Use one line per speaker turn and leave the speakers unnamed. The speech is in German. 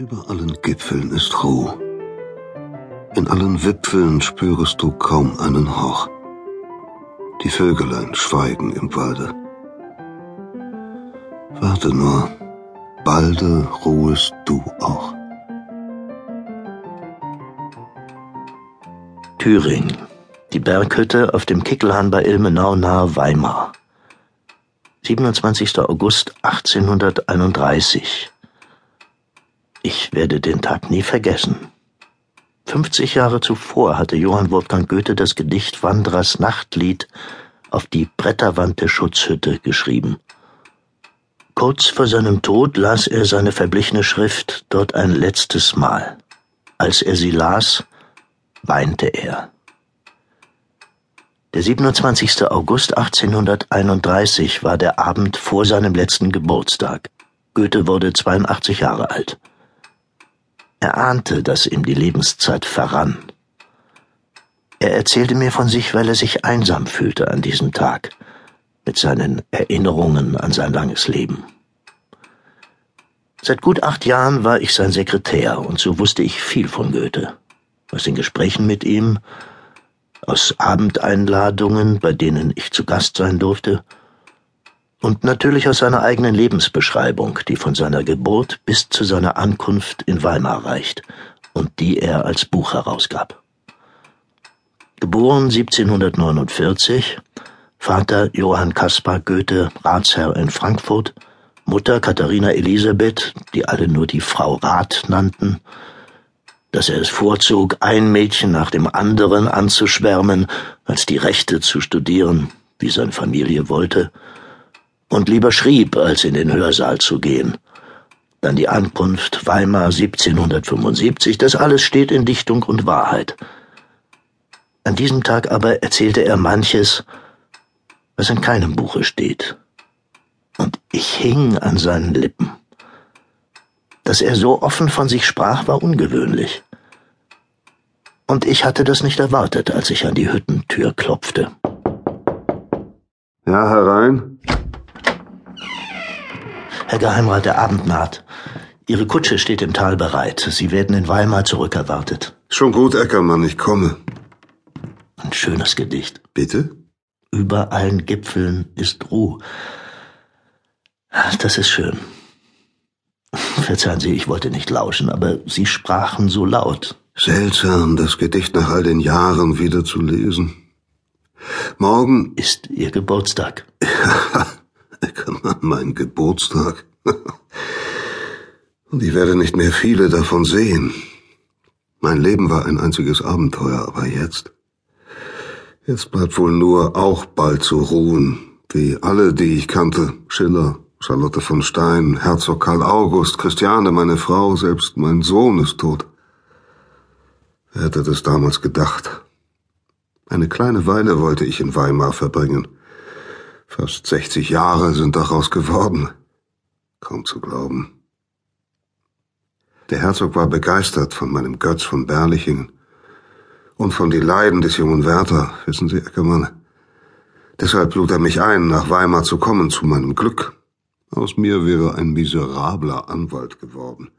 Über allen Gipfeln ist Ruhe. In allen Wipfeln spürest du kaum einen Hauch. Die Vögelein schweigen im Walde. Warte nur, balde ruhest du auch.
Thüringen. Die Berghütte auf dem Kickelhahn bei Ilmenau nahe Weimar. 27. August 1831. Ich werde den Tag nie vergessen. 50 Jahre zuvor hatte Johann Wolfgang Goethe das Gedicht Wanderers Nachtlied auf die Bretterwand der Schutzhütte geschrieben. Kurz vor seinem Tod las er seine verblichene Schrift dort ein letztes Mal. Als er sie las, weinte er. Der 27. August 1831 war der Abend vor seinem letzten Geburtstag. Goethe wurde 82 Jahre alt. Er ahnte, dass ihm die Lebenszeit verrann. Er erzählte mir von sich, weil er sich einsam fühlte an diesem Tag, mit seinen Erinnerungen an sein langes Leben. Seit gut acht Jahren war ich sein Sekretär, und so wusste ich viel von Goethe. Aus den Gesprächen mit ihm, aus Abendeinladungen, bei denen ich zu Gast sein durfte, und natürlich aus seiner eigenen Lebensbeschreibung, die von seiner Geburt bis zu seiner Ankunft in Weimar reicht und die er als Buch herausgab. Geboren 1749, Vater Johann Caspar Goethe, Ratsherr in Frankfurt, Mutter Katharina Elisabeth, die alle nur die Frau Rath nannten, dass er es vorzog, ein Mädchen nach dem anderen anzuschwärmen, als die Rechte zu studieren, wie seine Familie wollte, und lieber schrieb, als in den Hörsaal zu gehen. Dann die Ankunft Weimar 1775, das alles steht in Dichtung und Wahrheit. An diesem Tag aber erzählte er manches, was in keinem Buche steht. Und ich hing an seinen Lippen. Dass er so offen von sich sprach, war ungewöhnlich. Und ich hatte das nicht erwartet, als ich an die Hüttentür klopfte.
Ja, herein.
Herr Geheimrat, der Abend naht. Ihre Kutsche steht im Tal bereit. Sie werden in Weimar zurückerwartet.
Schon gut, Eckermann, ich komme.
Ein schönes Gedicht.
Bitte?
Über allen Gipfeln ist Ruhe. Das ist schön. Verzeihen Sie, ich wollte nicht lauschen, aber Sie sprachen so laut.
Seltsam, das Gedicht nach all den Jahren wieder zu lesen. Morgen
ist Ihr Geburtstag.
Eckermann, mein Geburtstag. Und ich werde nicht mehr viele davon sehen. Mein Leben war ein einziges Abenteuer, aber jetzt. Jetzt bleibt wohl nur auch bald zu ruhen, wie alle, die ich kannte. Schiller, Charlotte von Stein, Herzog Karl August, Christiane, meine Frau, selbst mein Sohn ist tot. Wer hätte das damals gedacht? Eine kleine Weile wollte ich in Weimar verbringen. Fast 60 Jahre sind daraus geworden. Kaum zu glauben. Der Herzog war begeistert von meinem Götz von Berlichingen und von die Leiden des jungen Werther, wissen Sie, Eckermann. Deshalb lud er mich ein, nach Weimar zu kommen, zu meinem Glück. Aus mir wäre ein miserabler Anwalt geworden.